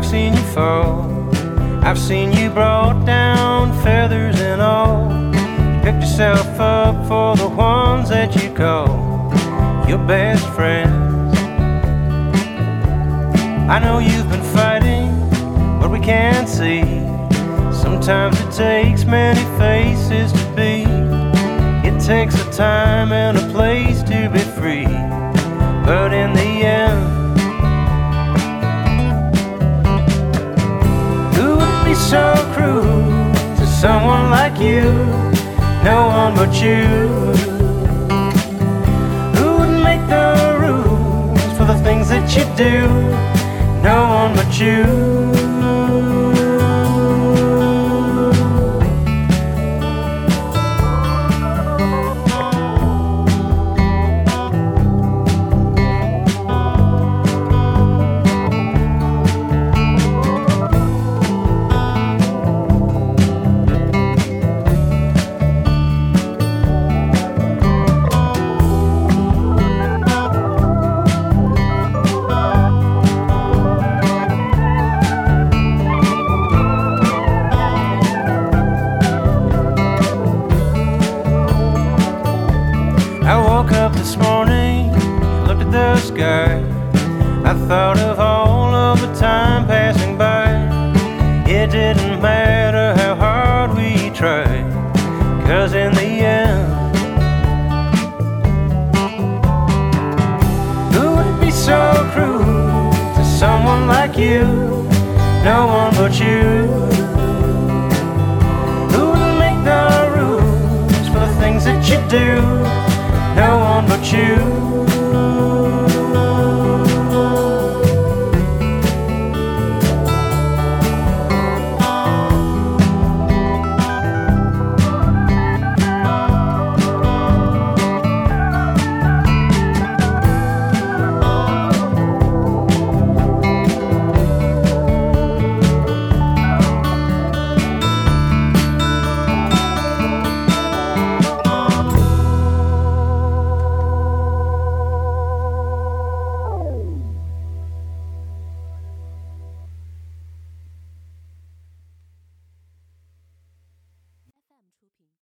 seen you fall. I've seen you brought down, feathers and all. You picked yourself up for the ones that you call your best friends. I know you've been fighting but we can't see. Sometimes it takes many faces to be. It takes a time and a place to someone like you? No one but you. Who would make the rules for the things that you do? No one but you. I woke up this morning, looked at the sky. I thought of all of the time passing by. It didn't matter how hard we tried, cause in the end, who would be so cruel to someone like you? No one but you.